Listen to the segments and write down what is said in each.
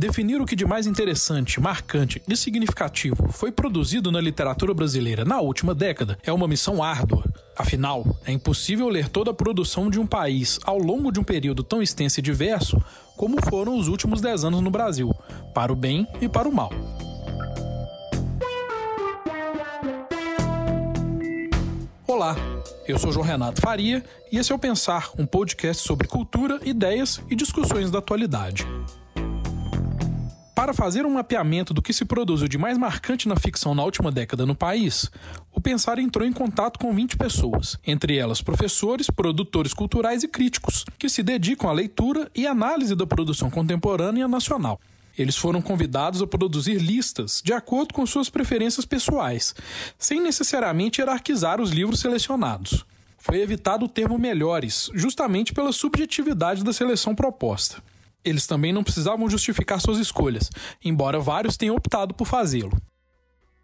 Definir o que de mais interessante, marcante e significativo foi produzido na literatura brasileira na última década é uma missão árdua. Afinal, é impossível ler toda a produção de um país ao longo de um período tão extenso e diverso como foram os últimos dez anos no Brasil, para o bem e para o mal. Olá, eu sou João Renato Faria e esse é o Pensar, um podcast sobre cultura, ideias e discussões da atualidade. Para fazer um mapeamento do que se produziu de mais marcante na ficção na última década no país, o Pensar entrou em contato com 20 pessoas, entre elas professores, produtores culturais e críticos, que se dedicam à leitura e análise da produção contemporânea nacional. Eles foram convidados a produzir listas de acordo com suas preferências pessoais, sem necessariamente hierarquizar os livros selecionados. Foi evitado o termo melhores, justamente pela subjetividade da seleção proposta. Eles também não precisavam justificar suas escolhas, embora vários tenham optado por fazê-lo.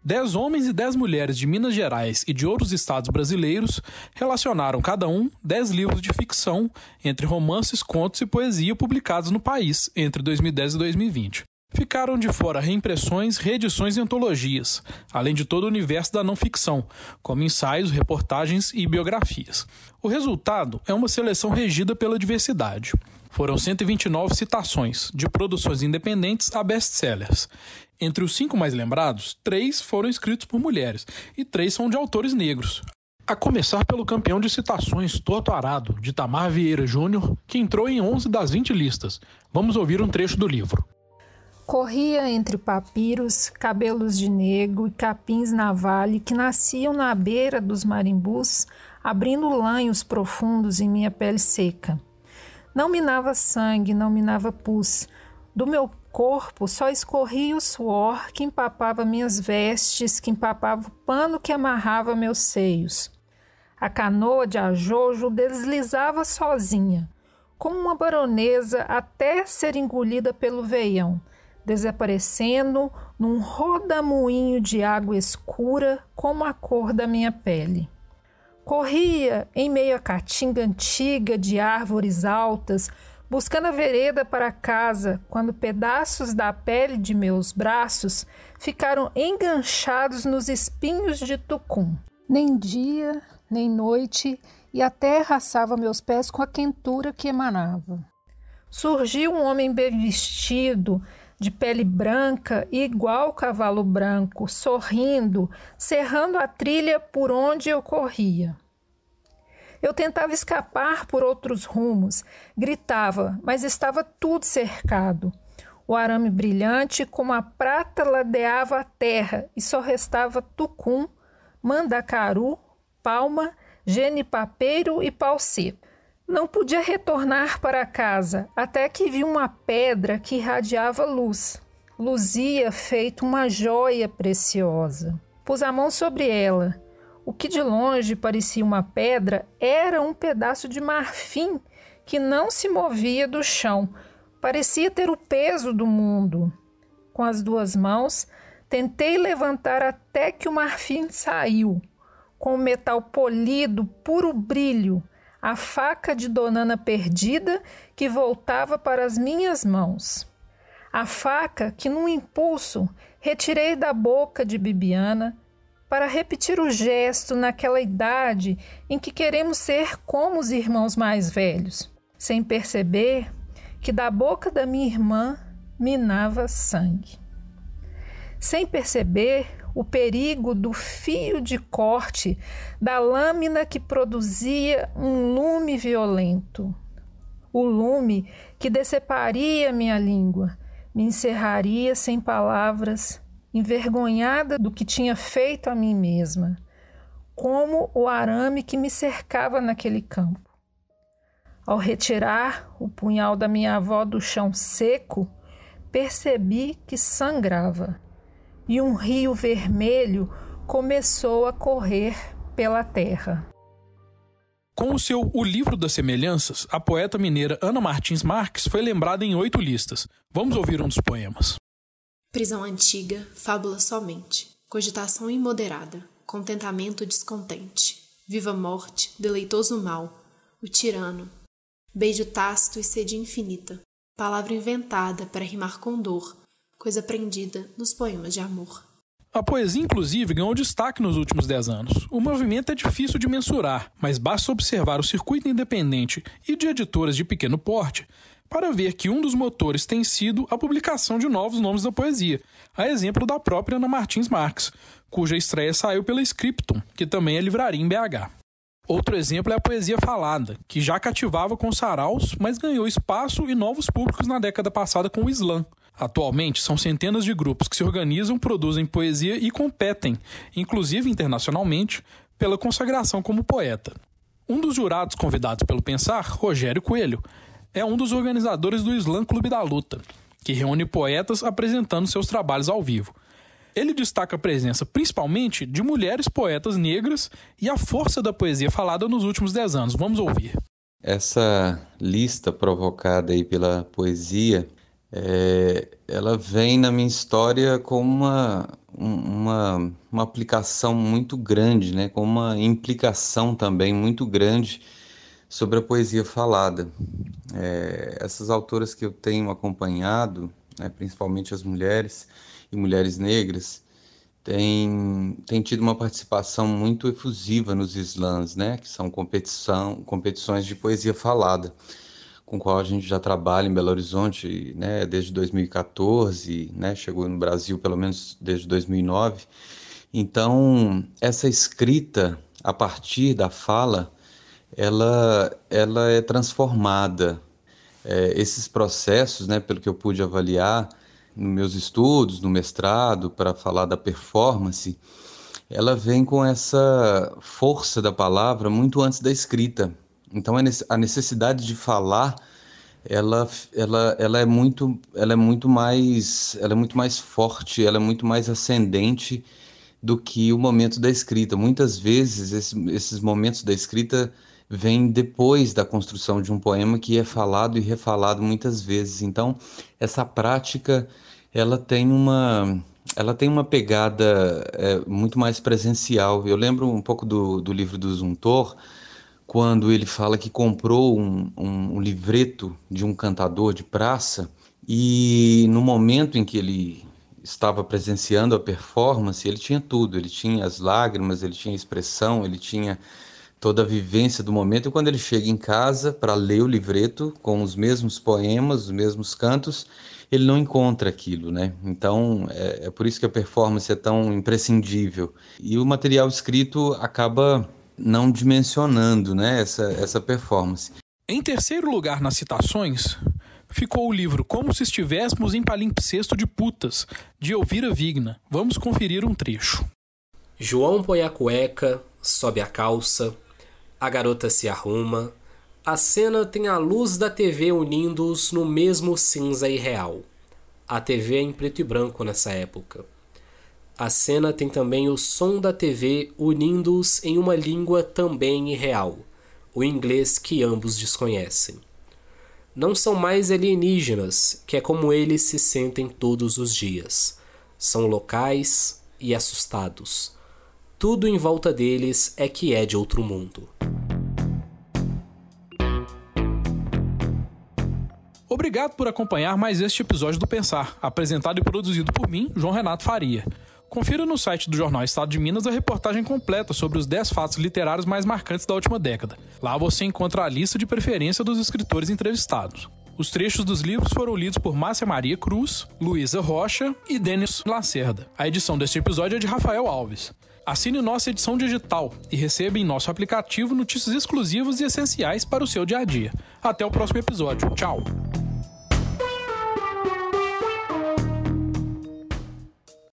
Dez homens e dez mulheres de Minas Gerais e de outros estados brasileiros relacionaram cada um dez livros de ficção, entre romances, contos e poesia publicados no país entre 2010 e 2020. Ficaram de fora reimpressões, reedições e antologias, além de todo o universo da não ficção, como ensaios, reportagens e biografias. O resultado é uma seleção regida pela diversidade. Foram 129 citações, de produções independentes a best-sellers. Entre os cinco mais lembrados, três foram escritos por mulheres e três são de autores negros. A começar pelo campeão de citações Torto Arado, de Tamar Vieira Júnior, que entrou em 11 das 20 listas. Vamos ouvir um trecho do livro. Corria entre papiros, cabelos de negro e capins na vale que nasciam na beira dos marimbus, abrindo lanhos profundos em minha pele seca. Não minava sangue, não minava pus. Do meu corpo só escorria o suor que empapava minhas vestes, que empapava o pano que amarrava meus seios. A canoa de ajojo deslizava sozinha, como uma baronesa até ser engolida pelo veião, desaparecendo num rodamuinho de água escura como a cor da minha pele. Corria em meio à caatinga antiga de árvores altas, buscando a vereda para casa, quando pedaços da pele de meus braços ficaram enganchados nos espinhos de tucum. Nem dia, nem noite, e a terra assava meus pés com a quentura que emanava. Surgiu um homem bem vestido, de pele branca igual cavalo branco, sorrindo, cerrando a trilha por onde eu corria. Eu tentava escapar por outros rumos, gritava, mas estava tudo cercado. O arame brilhante, como a prata, ladeava a terra e só restava tucum, mandacaru, palma, genipapeiro e pau seco. Não podia retornar para casa até que vi uma pedra que irradiava luz. Luzia feito uma joia preciosa. Pus a mão sobre ela. O que de longe parecia uma pedra era um pedaço de marfim que não se movia do chão. Parecia ter o peso do mundo. Com as duas mãos, tentei levantar até que o marfim saiu. Com o metal polido, puro brilho, a faca de Donana perdida que voltava para as minhas mãos. A faca que, num impulso, retirei da boca de Bibiana para repetir o gesto naquela idade em que queremos ser como os irmãos mais velhos, sem perceber que da boca da minha irmã minava sangue. Sem perceber, o perigo do fio de corte da lâmina que produzia um lume violento. O lume que deceparia minha língua, me encerraria sem palavras, envergonhada do que tinha feito a mim mesma, como o arame que me cercava naquele campo. Ao retirar o punhal da minha avó do chão seco, percebi que sangrava e um rio vermelho começou a correr pela terra. Com o seu O Livro das Semelhanças, a poeta mineira Ana Martins Marques foi lembrada em oito listas. Vamos ouvir um dos poemas. Prisão antiga, fábula somente, cogitação imoderada, contentamento descontente, viva morte, deleitoso mal, o tirano, beijo tácito e sede infinita, palavra inventada para rimar com dor, coisa aprendida nos poemas de amor. A poesia, inclusive, ganhou destaque nos últimos dez anos. O movimento é difícil de mensurar, mas basta observar o circuito independente e de editoras de pequeno porte para ver que um dos motores tem sido a publicação de novos nomes da poesia, a exemplo da própria Ana Martins Marques, cuja estreia saiu pela Scriptum, que também é livraria em BH. Outro exemplo é a poesia falada, que já cativava com saraus, mas ganhou espaço e novos públicos na década passada com o slam. Atualmente, são centenas de grupos que se organizam, produzem poesia e competem, inclusive internacionalmente, pela consagração como poeta. Um dos jurados convidados pelo Pensar, Rogério Coelho, é um dos organizadores do Slam Clube da Luta, que reúne poetas apresentando seus trabalhos ao vivo. Ele destaca a presença principalmente de mulheres poetas negras e a força da poesia falada nos últimos dez anos. Vamos ouvir. Essa lista provocada aí pela poesia, é, ela vem na minha história com uma, uma, uma aplicação muito grande, né? com uma implicação também muito grande sobre a poesia falada. É, essas autoras que eu tenho acompanhado, né, principalmente as mulheres e mulheres negras, têm, têm tido uma participação muito efusiva nos slams, né, que são competição, competições de poesia falada, com qual a gente já trabalha em Belo Horizonte né, desde 2014, né, chegou no Brasil pelo menos desde 2009. Então, essa escrita a partir da fala ela, ela é transformada. É, esses processos, né, pelo que eu pude avaliar nos meus estudos, no mestrado, para falar da performance, ela vem com essa força da palavra muito antes da escrita. Então a necessidade de falar, ela, ela, ela é muito, ela é muito mais, ela é muito mais forte, ela é muito mais ascendente do que o momento da escrita. Muitas vezes esse, esses momentos da escrita vem depois da construção de um poema que é falado e refalado muitas vezes. Então, essa prática ela tem uma ela tem uma pegada é, muito mais presencial. Eu lembro um pouco do, do livro do Zuntor, quando ele fala que comprou um, um, um livreto de um cantador de praça e no momento em que ele estava presenciando a performance, ele tinha tudo. Ele tinha as lágrimas, ele tinha a expressão, ele tinha toda a vivência do momento. E quando ele chega em casa para ler o livreto com os mesmos poemas, os mesmos cantos, ele não encontra aquilo, né? Então é, é por isso que a performance é tão imprescindível. E o material escrito acaba não dimensionando, né, essa, essa performance. Em terceiro lugar nas citações, ficou o livro Como se estivéssemos em palimpsesto de putas, de Elvira Vigna. Vamos conferir um trecho. João põe a cueca, sobe a calça, a garota se arruma. A cena tem a luz da TV unindo-os no mesmo cinza irreal. A TV é em preto e branco nessa época. A cena tem também o som da TV unindo-os em uma língua também irreal, o inglês que ambos desconhecem. Não são mais alienígenas, que é como eles se sentem todos os dias. São locais e assustados. Tudo em volta deles é que é de outro mundo. Obrigado por acompanhar mais este episódio do Pensar, apresentado e produzido por mim, João Renato Faria. Confira no site do Jornal Estado de Minas a reportagem completa sobre os 10 fatos literários mais marcantes da última década. Lá você encontra a lista de preferência dos escritores entrevistados. Os trechos dos livros foram lidos por Márcia Maria Cruz, Luísa Rocha e Denis Lacerda. A edição deste episódio é de Rafael Alves. Assine nossa edição digital e receba em nosso aplicativo notícias exclusivas e essenciais para o seu dia a dia. Até o próximo episódio. Tchau!